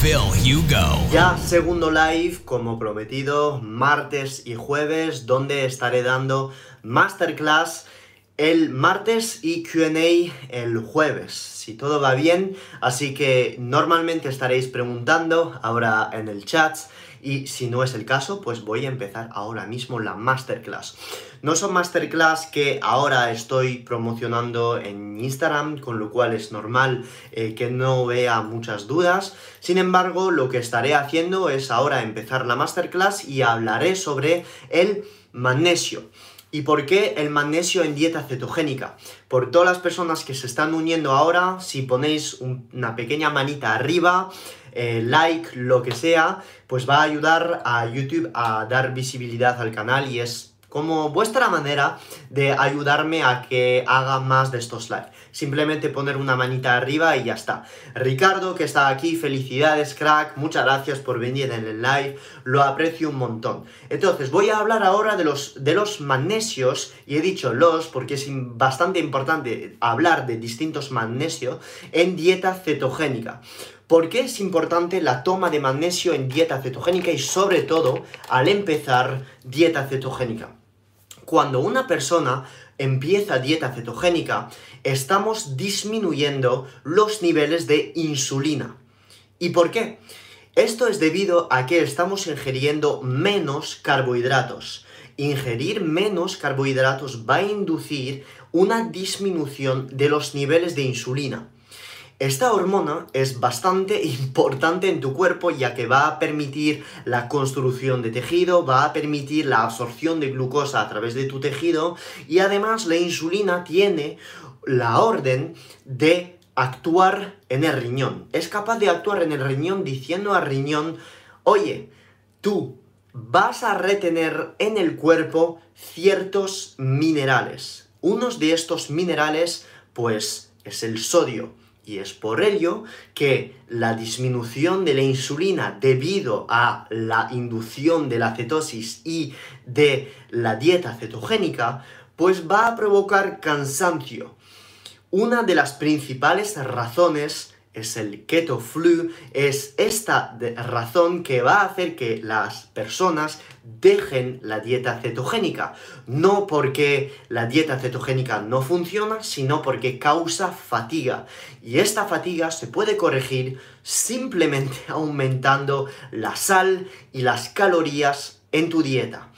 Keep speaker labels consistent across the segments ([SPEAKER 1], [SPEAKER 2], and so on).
[SPEAKER 1] Phil.
[SPEAKER 2] Ya segundo live, como prometido, martes y jueves, donde estaré dando masterclass el martes y QA el jueves, si todo va bien. Así que normalmente estaréis preguntando ahora en el chat y si no es el caso, pues voy a empezar ahora mismo la masterclass. No son masterclass que ahora estoy promocionando en Instagram, con lo cual es normal eh, que no vea muchas dudas. Sin embargo, lo que estaré haciendo es ahora empezar la masterclass y hablaré sobre el magnesio. ¿Y por qué el magnesio en dieta cetogénica? Por todas las personas que se están uniendo ahora, si ponéis una pequeña manita arriba, eh, like, lo que sea, pues va a ayudar a YouTube a dar visibilidad al canal y es como vuestra manera de ayudarme a que haga más de estos live. Simplemente poner una manita arriba y ya está. Ricardo, que está aquí, felicidades, crack, muchas gracias por venir en el live, lo aprecio un montón. Entonces, voy a hablar ahora de los, de los magnesios, y he dicho los porque es bastante importante hablar de distintos magnesios en dieta cetogénica. ¿Por qué es importante la toma de magnesio en dieta cetogénica y sobre todo al empezar dieta cetogénica? cuando una persona empieza dieta cetogénica, estamos disminuyendo los niveles de insulina. ¿Y por qué? Esto es debido a que estamos ingiriendo menos carbohidratos. Ingerir menos carbohidratos va a inducir una disminución de los niveles de insulina. Esta hormona es bastante importante en tu cuerpo ya que va a permitir la construcción de tejido, va a permitir la absorción de glucosa a través de tu tejido y además la insulina tiene la orden de actuar en el riñón. Es capaz de actuar en el riñón diciendo al riñón, oye, tú vas a retener en el cuerpo ciertos minerales. Unos de estos minerales, pues, es el sodio. Y es por ello que la disminución de la insulina debido a la inducción de la cetosis y de la dieta cetogénica, pues va a provocar cansancio. Una de las principales razones es el keto flu, es esta razón que va a hacer que las personas dejen la dieta cetogénica. No porque la dieta cetogénica no funciona, sino porque causa fatiga. Y esta fatiga se puede corregir simplemente aumentando la sal y las calorías en tu dieta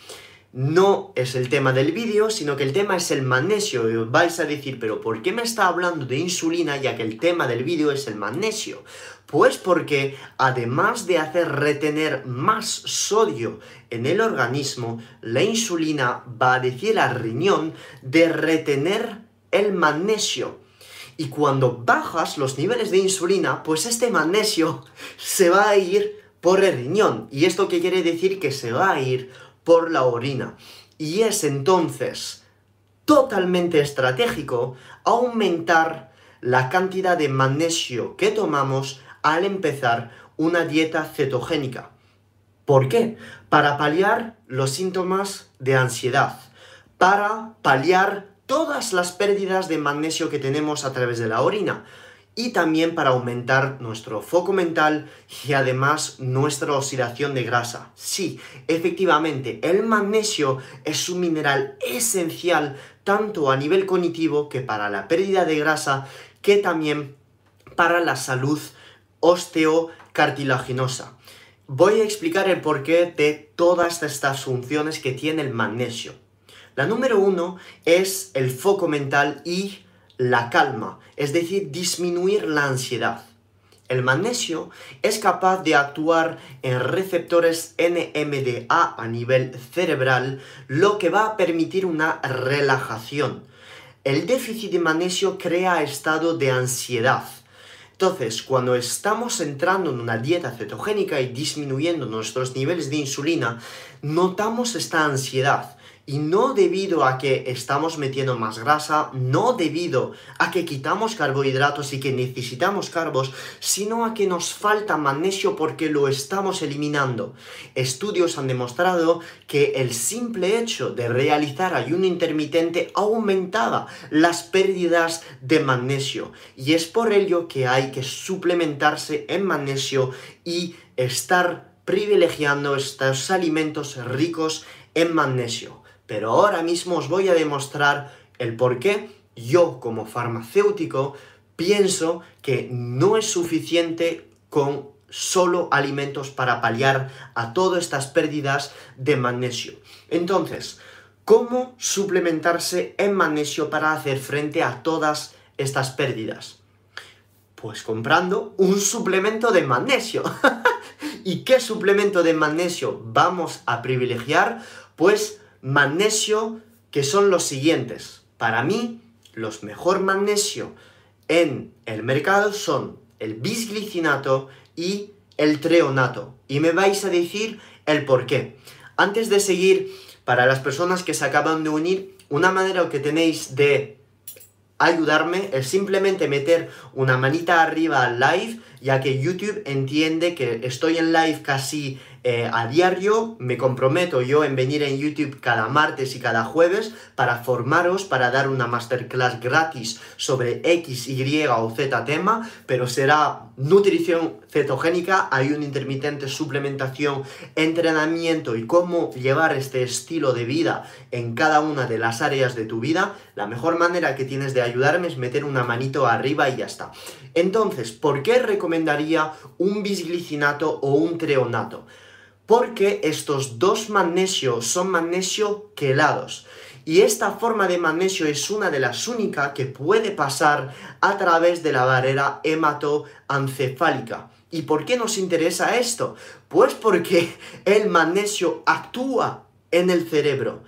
[SPEAKER 2] no es el tema del vídeo, sino que el tema es el magnesio. Y vais a decir, pero ¿por qué me está hablando de insulina ya que el tema del vídeo es el magnesio? Pues porque además de hacer retener más sodio en el organismo, la insulina va a decir al riñón de retener el magnesio. Y cuando bajas los niveles de insulina, pues este magnesio se va a ir por el riñón. ¿Y esto qué quiere decir? Que se va a ir por la orina. Y es entonces totalmente estratégico aumentar la cantidad de magnesio que tomamos al empezar una dieta cetogénica. ¿Por qué? Para paliar los síntomas de ansiedad, para paliar todas las pérdidas de magnesio que tenemos a través de la orina y también para aumentar nuestro foco mental y además nuestra oxidación de grasa. Sí, efectivamente, el magnesio es un mineral esencial tanto a nivel cognitivo que para la pérdida de grasa que también para la salud osteocartilaginosa. Voy a explicar el porqué de todas estas funciones que tiene el magnesio. La número uno es el foco mental y la calma, es decir, disminuir la ansiedad. El magnesio es capaz de actuar en receptores NMDA a nivel cerebral, lo que va a permitir una relajación. El déficit de magnesio crea estado de ansiedad. Entonces, cuando estamos entrando en una dieta cetogénica y disminuyendo nuestros niveles de insulina, notamos esta ansiedad y no debido a que estamos metiendo más grasa, no debido a que quitamos carbohidratos y que necesitamos carbos, sino a que nos falta magnesio porque lo estamos eliminando. Estudios han demostrado que el simple hecho de realizar ayuno intermitente aumentaba las pérdidas de magnesio y es por ello que hay que suplementarse en magnesio y estar privilegiando estos alimentos ricos en magnesio. Pero ahora mismo os voy a demostrar el por qué yo como farmacéutico pienso que no es suficiente con solo alimentos para paliar a todas estas pérdidas de magnesio. Entonces, ¿cómo suplementarse en magnesio para hacer frente a todas estas pérdidas? Pues comprando un suplemento de magnesio. ¿Y qué suplemento de magnesio vamos a privilegiar? Pues magnesio que son los siguientes. Para mí, los mejor magnesio en el mercado son el bisglicinato y el treonato. Y me vais a decir el por qué. Antes de seguir, para las personas que se acaban de unir, una manera que tenéis de ayudarme es simplemente meter una manita arriba al live, ya que YouTube entiende que estoy en live casi eh, a diario me comprometo yo en venir en YouTube cada martes y cada jueves para formaros, para dar una masterclass gratis sobre X, Y o Z tema, pero será nutrición cetogénica, hay un intermitente, suplementación, entrenamiento y cómo llevar este estilo de vida en cada una de las áreas de tu vida. La mejor manera que tienes de ayudarme es meter una manito arriba y ya está. Entonces, ¿por qué recomendaría un bisglicinato o un treonato? porque estos dos magnesios son magnesio quelados. Y esta forma de magnesio es una de las únicas que puede pasar a través de la barrera hematoencefálica. ¿Y por qué nos interesa esto? Pues porque el magnesio actúa en el cerebro.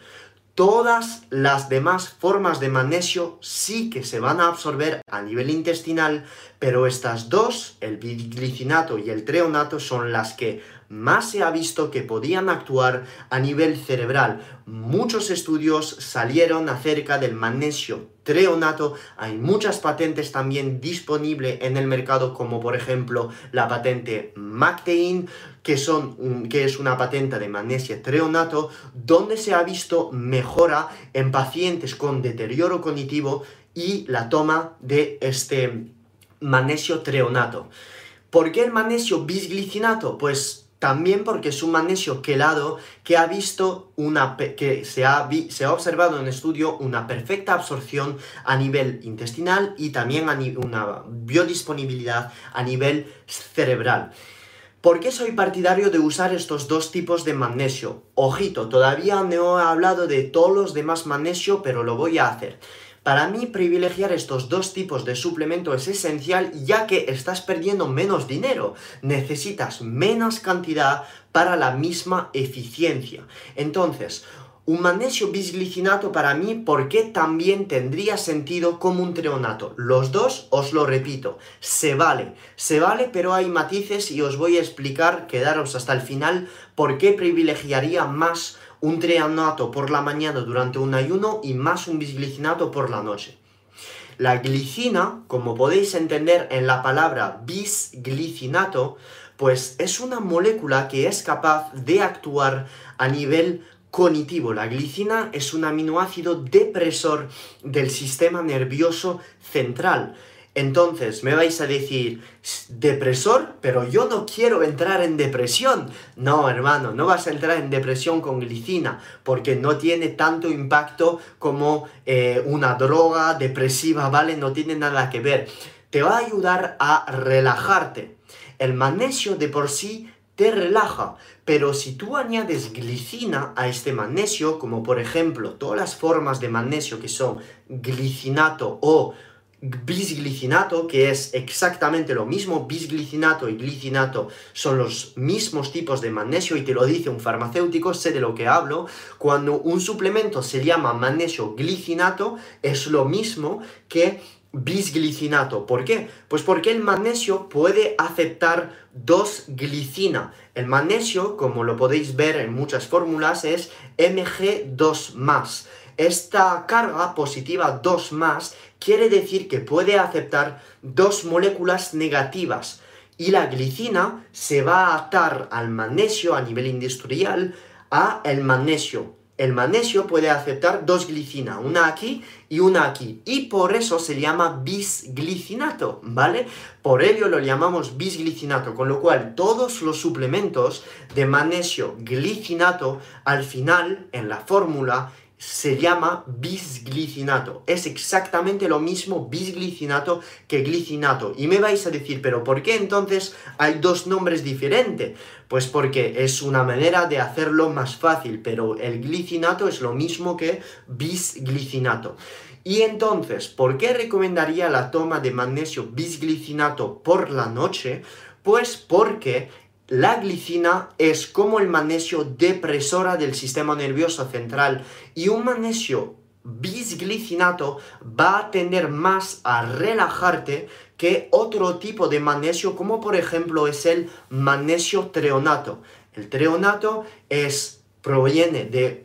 [SPEAKER 2] Todas las demás formas de magnesio sí que se van a absorber a nivel intestinal, pero estas dos, el biglicinato y el treonato, son las que más se ha visto que podían actuar a nivel cerebral. Muchos estudios salieron acerca del magnesio treonato. Hay muchas patentes también disponibles en el mercado, como por ejemplo la patente Mactein, que, son, que es una patente de magnesio treonato, donde se ha visto mejora en pacientes con deterioro cognitivo y la toma de este magnesio treonato. ¿Por qué el magnesio bisglicinato? Pues también porque es un magnesio quelado que ha visto una que se ha, se ha observado en estudio una perfecta absorción a nivel intestinal y también a una biodisponibilidad a nivel cerebral. ¿Por qué soy partidario de usar estos dos tipos de magnesio? Ojito, todavía no he hablado de todos los demás magnesio, pero lo voy a hacer. Para mí, privilegiar estos dos tipos de suplemento es esencial ya que estás perdiendo menos dinero. Necesitas menos cantidad para la misma eficiencia. Entonces, un magnesio bisglicinato para mí, ¿por qué también tendría sentido como un treonato? Los dos, os lo repito, se vale, se vale, pero hay matices y os voy a explicar, quedaros hasta el final, por qué privilegiaría más un treonato por la mañana durante un ayuno y más un bisglicinato por la noche. La glicina, como podéis entender en la palabra bisglicinato, pues es una molécula que es capaz de actuar a nivel cognitivo. La glicina es un aminoácido depresor del sistema nervioso central entonces me vais a decir, depresor, pero yo no quiero entrar en depresión. No, hermano, no vas a entrar en depresión con glicina, porque no tiene tanto impacto como eh, una droga depresiva, ¿vale? No tiene nada que ver. Te va a ayudar a relajarte. El magnesio de por sí te relaja, pero si tú añades glicina a este magnesio, como por ejemplo todas las formas de magnesio que son glicinato o bisglicinato, que es exactamente lo mismo, bisglicinato y glicinato son los mismos tipos de magnesio y te lo dice un farmacéutico, sé de lo que hablo, cuando un suplemento se llama magnesio glicinato es lo mismo que bisglicinato. ¿Por qué? Pues porque el magnesio puede aceptar dos glicina. El magnesio, como lo podéis ver en muchas fórmulas, es Mg2+. Esta carga positiva 2 quiere decir que puede aceptar dos moléculas negativas y la glicina se va a atar al magnesio a nivel industrial a el magnesio el magnesio puede aceptar dos glicinas, una aquí y una aquí. Y por eso se llama bisglicinato, ¿vale? Por ello lo llamamos bisglicinato, con lo cual todos los suplementos de magnesio glicinato al final en la fórmula se llama bisglicinato. Es exactamente lo mismo bisglicinato que glicinato. Y me vais a decir, pero ¿por qué entonces hay dos nombres diferentes? Pues porque es una manera de hacerlo más fácil, pero el glicinato es lo mismo que bisglicinato. Y entonces, ¿por qué recomendaría la toma de magnesio bisglicinato por la noche? Pues porque la glicina es como el magnesio depresora del sistema nervioso central y un magnesio bisglicinato va a tender más a relajarte que otro tipo de magnesio como por ejemplo es el magnesio treonato. El treonato es proviene de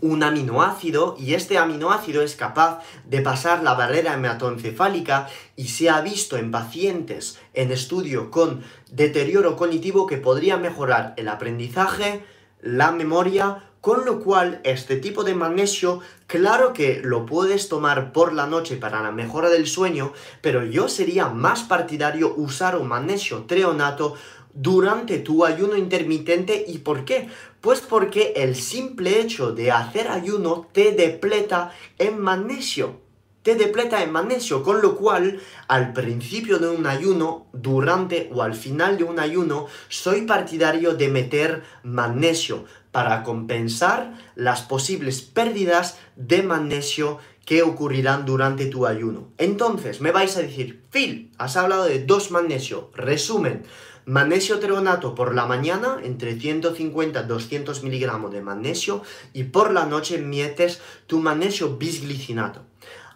[SPEAKER 2] un aminoácido y este aminoácido es capaz de pasar la barrera hematoencefálica y se ha visto en pacientes en estudio con deterioro cognitivo que podría mejorar el aprendizaje, la memoria, con lo cual este tipo de magnesio claro que lo puedes tomar por la noche para la mejora del sueño, pero yo sería más partidario usar un magnesio treonato durante tu ayuno intermitente. ¿Y por qué? Pues porque el simple hecho de hacer ayuno te depleta en magnesio. Te depleta en magnesio, con lo cual al principio de un ayuno, durante o al final de un ayuno, soy partidario de meter magnesio para compensar las posibles pérdidas de magnesio que ocurrirán durante tu ayuno. Entonces, me vais a decir, Phil, has hablado de dos magnesio. Resumen, Magnesio treonato por la mañana, entre 150 y 200 miligramos de magnesio, y por la noche metes tu magnesio bisglicinato.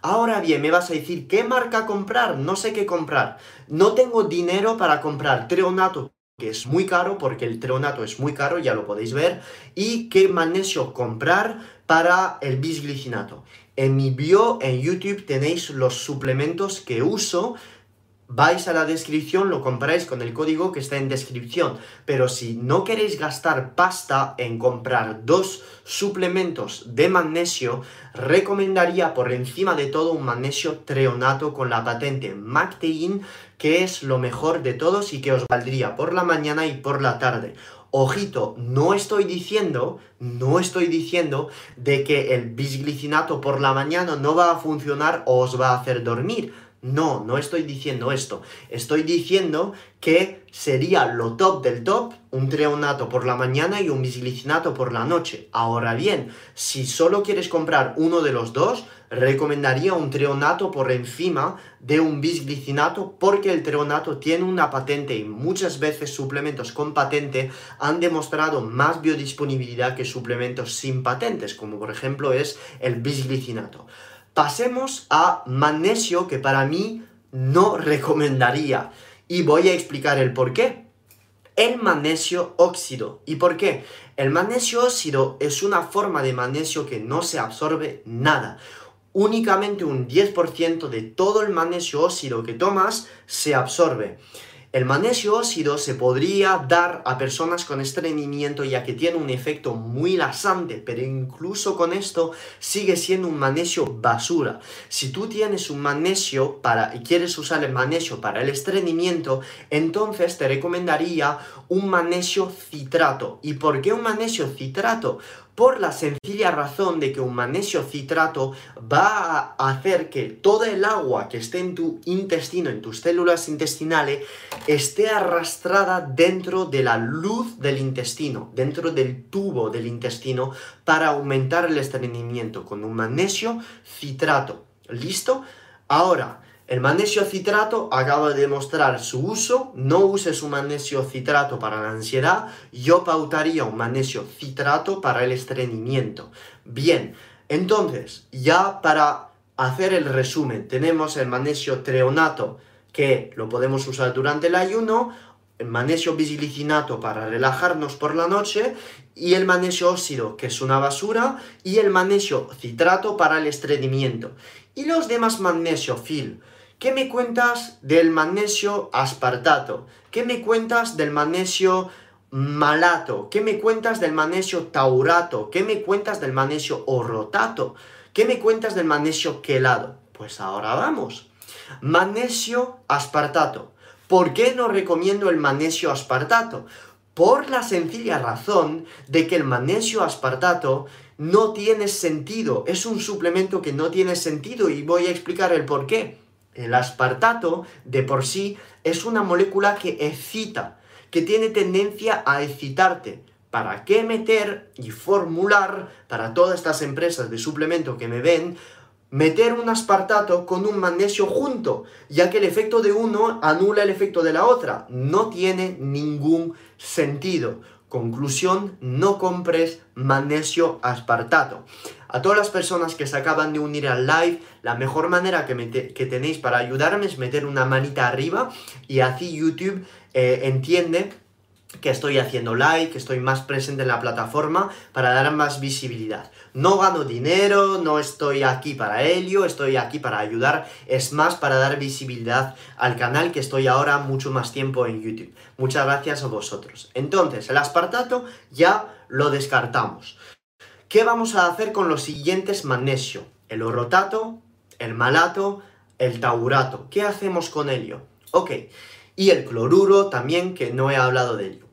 [SPEAKER 2] Ahora bien, me vas a decir, ¿qué marca comprar? No sé qué comprar. No tengo dinero para comprar treonato, que es muy caro, porque el treonato es muy caro, ya lo podéis ver. Y qué magnesio comprar para el bisglicinato. En mi bio en YouTube tenéis los suplementos que uso vais a la descripción, lo compráis con el código que está en descripción. Pero si no queréis gastar pasta en comprar dos suplementos de magnesio, recomendaría por encima de todo un magnesio treonato con la patente MacTein, que es lo mejor de todos y que os valdría por la mañana y por la tarde. Ojito, no estoy diciendo, no estoy diciendo de que el bisglicinato por la mañana no va a funcionar o os va a hacer dormir no, no estoy diciendo esto. Estoy diciendo que sería lo top del top un treonato por la mañana y un bisglicinato por la noche. Ahora bien, si solo quieres comprar uno de los dos, recomendaría un treonato por encima de un bisglicinato porque el treonato tiene una patente y muchas veces suplementos con patente han demostrado más biodisponibilidad que suplementos sin patentes, como por ejemplo es el bisglicinato. Pasemos a magnesio que para mí no recomendaría y voy a explicar el por qué. El magnesio óxido. ¿Y por qué? El magnesio óxido es una forma de magnesio que no se absorbe nada. Únicamente un 10% de todo el magnesio óxido que tomas se absorbe. El magnesio óxido se podría dar a personas con estreñimiento ya que tiene un efecto muy lasante, pero incluso con esto sigue siendo un magnesio basura. Si tú tienes un magnesio para y quieres usar el magnesio para el estreñimiento, entonces te recomendaría un magnesio citrato. ¿Y por qué un magnesio citrato? Por la sencilla razón de que un magnesio citrato va a hacer que toda el agua que esté en tu intestino, en tus células intestinales, esté arrastrada dentro de la luz del intestino, dentro del tubo del intestino, para aumentar el estreñimiento con un magnesio citrato. ¿Listo? Ahora, el magnesio citrato acaba de demostrar su uso, no uses un magnesio citrato para la ansiedad, yo pautaría un magnesio citrato para el estreñimiento. Bien, entonces, ya para hacer el resumen, tenemos el magnesio treonato, que lo podemos usar durante el ayuno, el magnesio bisglicinato para relajarnos por la noche y el magnesio óxido, que es una basura, y el magnesio citrato para el estreñimiento. Y los demás magnesio, Phil, ¿qué me cuentas del magnesio aspartato? ¿Qué me cuentas del magnesio malato? ¿Qué me cuentas del magnesio taurato? ¿Qué me cuentas del magnesio orotato? ¿Qué me cuentas del magnesio quelado? Pues ahora vamos. Magnesio aspartato. ¿Por qué no recomiendo el magnesio aspartato? Por la sencilla razón de que el magnesio aspartato no tiene sentido, es un suplemento que no tiene sentido y voy a explicar el por qué. El aspartato de por sí es una molécula que excita, que tiene tendencia a excitarte. ¿Para qué meter y formular para todas estas empresas de suplemento que me ven meter un aspartato con un magnesio junto, ya que el efecto de uno anula el efecto de la otra. No tiene ningún sentido. Conclusión, no compres magnesio aspartato. A todas las personas que se acaban de unir al live, la mejor manera que, que tenéis para ayudarme es meter una manita arriba y así YouTube eh, entiende que estoy haciendo like, que estoy más presente en la plataforma para dar más visibilidad. No gano dinero, no estoy aquí para ello, estoy aquí para ayudar, es más para dar visibilidad al canal que estoy ahora mucho más tiempo en YouTube. Muchas gracias a vosotros. Entonces, el aspartato ya lo descartamos. ¿Qué vamos a hacer con los siguientes magnesio? El orotato, el malato, el taurato. ¿Qué hacemos con ello? Ok. Y el cloruro también, que no he hablado de ello.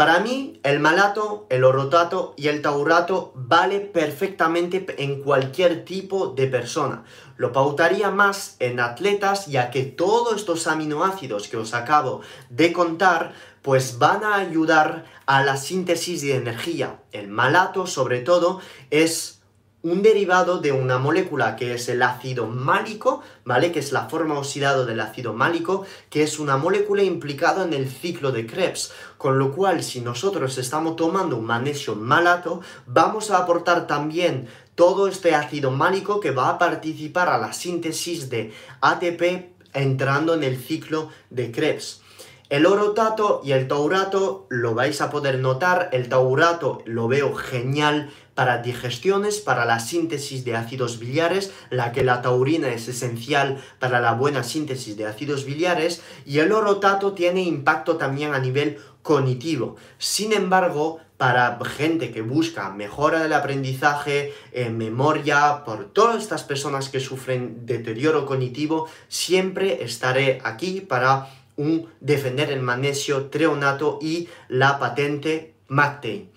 [SPEAKER 2] Para mí, el malato, el orotato y el taurato vale perfectamente en cualquier tipo de persona. Lo pautaría más en atletas, ya que todos estos aminoácidos que os acabo de contar, pues van a ayudar a la síntesis de energía. El malato, sobre todo, es un derivado de una molécula que es el ácido málico, ¿vale? Que es la forma oxidada del ácido málico, que es una molécula implicada en el ciclo de Krebs. Con lo cual, si nosotros estamos tomando un magnesio malato, vamos a aportar también todo este ácido málico que va a participar a la síntesis de ATP entrando en el ciclo de Krebs. El orotato y el taurato lo vais a poder notar. El taurato lo veo genial para digestiones, para la síntesis de ácidos biliares, la que la taurina es esencial para la buena síntesis de ácidos biliares, y el orotato tiene impacto también a nivel cognitivo. Sin embargo, para gente que busca mejora del aprendizaje, eh, memoria, por todas estas personas que sufren deterioro cognitivo, siempre estaré aquí para un, defender el magnesio treonato y la patente McTain.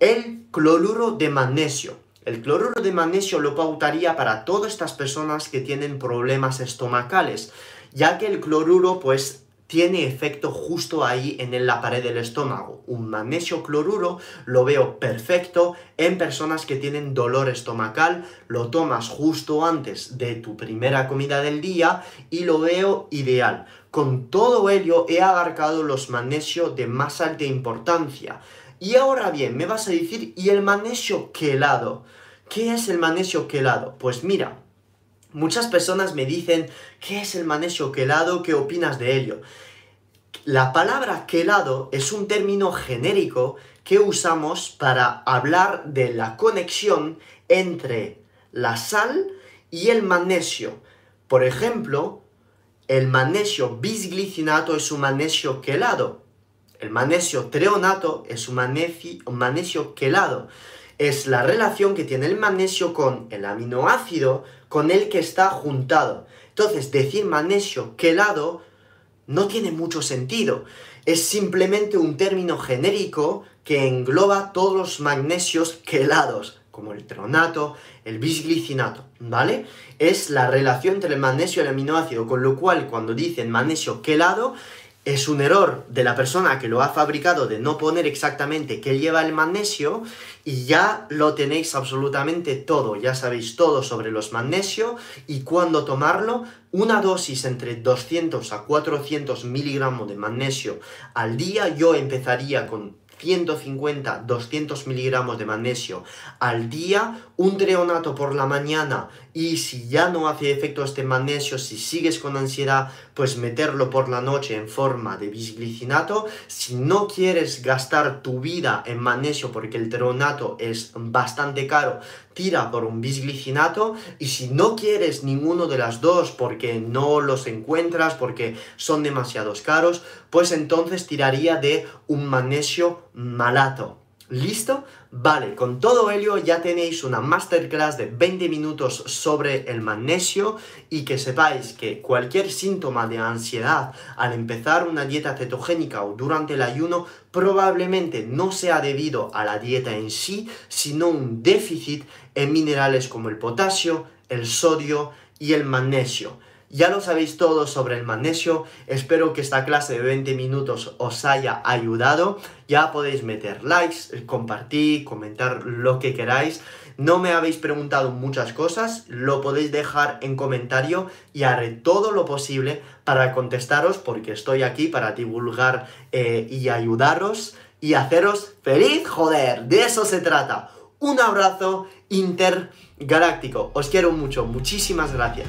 [SPEAKER 2] El cloruro de magnesio. El cloruro de magnesio lo pautaría para todas estas personas que tienen problemas estomacales, ya que el cloruro pues tiene efecto justo ahí en la pared del estómago. Un magnesio cloruro lo veo perfecto en personas que tienen dolor estomacal, lo tomas justo antes de tu primera comida del día y lo veo ideal. Con todo ello he abarcado los magnesios de más alta importancia y ahora bien, me vas a decir, ¿y el magnesio quelado? ¿Qué es el magnesio quelado? Pues mira, muchas personas me dicen, ¿qué es el magnesio quelado? ¿Qué opinas de ello? La palabra quelado es un término genérico que usamos para hablar de la conexión entre la sal y el magnesio. Por ejemplo, el magnesio bisglicinato es un magnesio quelado. El magnesio treonato es un magnesio, quelado. Es la relación que tiene el magnesio con el aminoácido con el que está juntado. Entonces, decir magnesio quelado no tiene mucho sentido. Es simplemente un término genérico que engloba todos los magnesios quelados, como el treonato, el bisglicinato, ¿vale? Es la relación entre el magnesio y el aminoácido, con lo cual cuando dicen magnesio quelado es un error de la persona que lo ha fabricado de no poner exactamente qué lleva el magnesio y ya lo tenéis absolutamente todo, ya sabéis todo sobre los magnesio y cuándo tomarlo. Una dosis entre 200 a 400 miligramos de magnesio al día, yo empezaría con 150, 200 miligramos de magnesio al día, un treonato por la mañana y si ya no hace efecto este magnesio, si sigues con ansiedad, pues meterlo por la noche en forma de bisglicinato. Si no quieres gastar tu vida en magnesio porque el treonato es bastante caro, tira por un bisglicinato y si no quieres ninguno de las dos porque no los encuentras, porque son demasiados caros, pues entonces tiraría de un magnesio malato. ¿Listo? Vale, con todo ello ya tenéis una masterclass de 20 minutos sobre el magnesio y que sepáis que cualquier síntoma de ansiedad al empezar una dieta cetogénica o durante el ayuno probablemente no sea debido a la dieta en sí, sino un déficit en minerales como el potasio, el sodio y el magnesio. Ya lo sabéis todo sobre el magnesio. Espero que esta clase de 20 minutos os haya ayudado. Ya podéis meter likes, compartir, comentar lo que queráis. No me habéis preguntado muchas cosas, lo podéis dejar en comentario y haré todo lo posible para contestaros porque estoy aquí para divulgar eh, y ayudaros y haceros feliz, joder, de eso se trata. Un abrazo intergaláctico. Os quiero mucho, muchísimas gracias.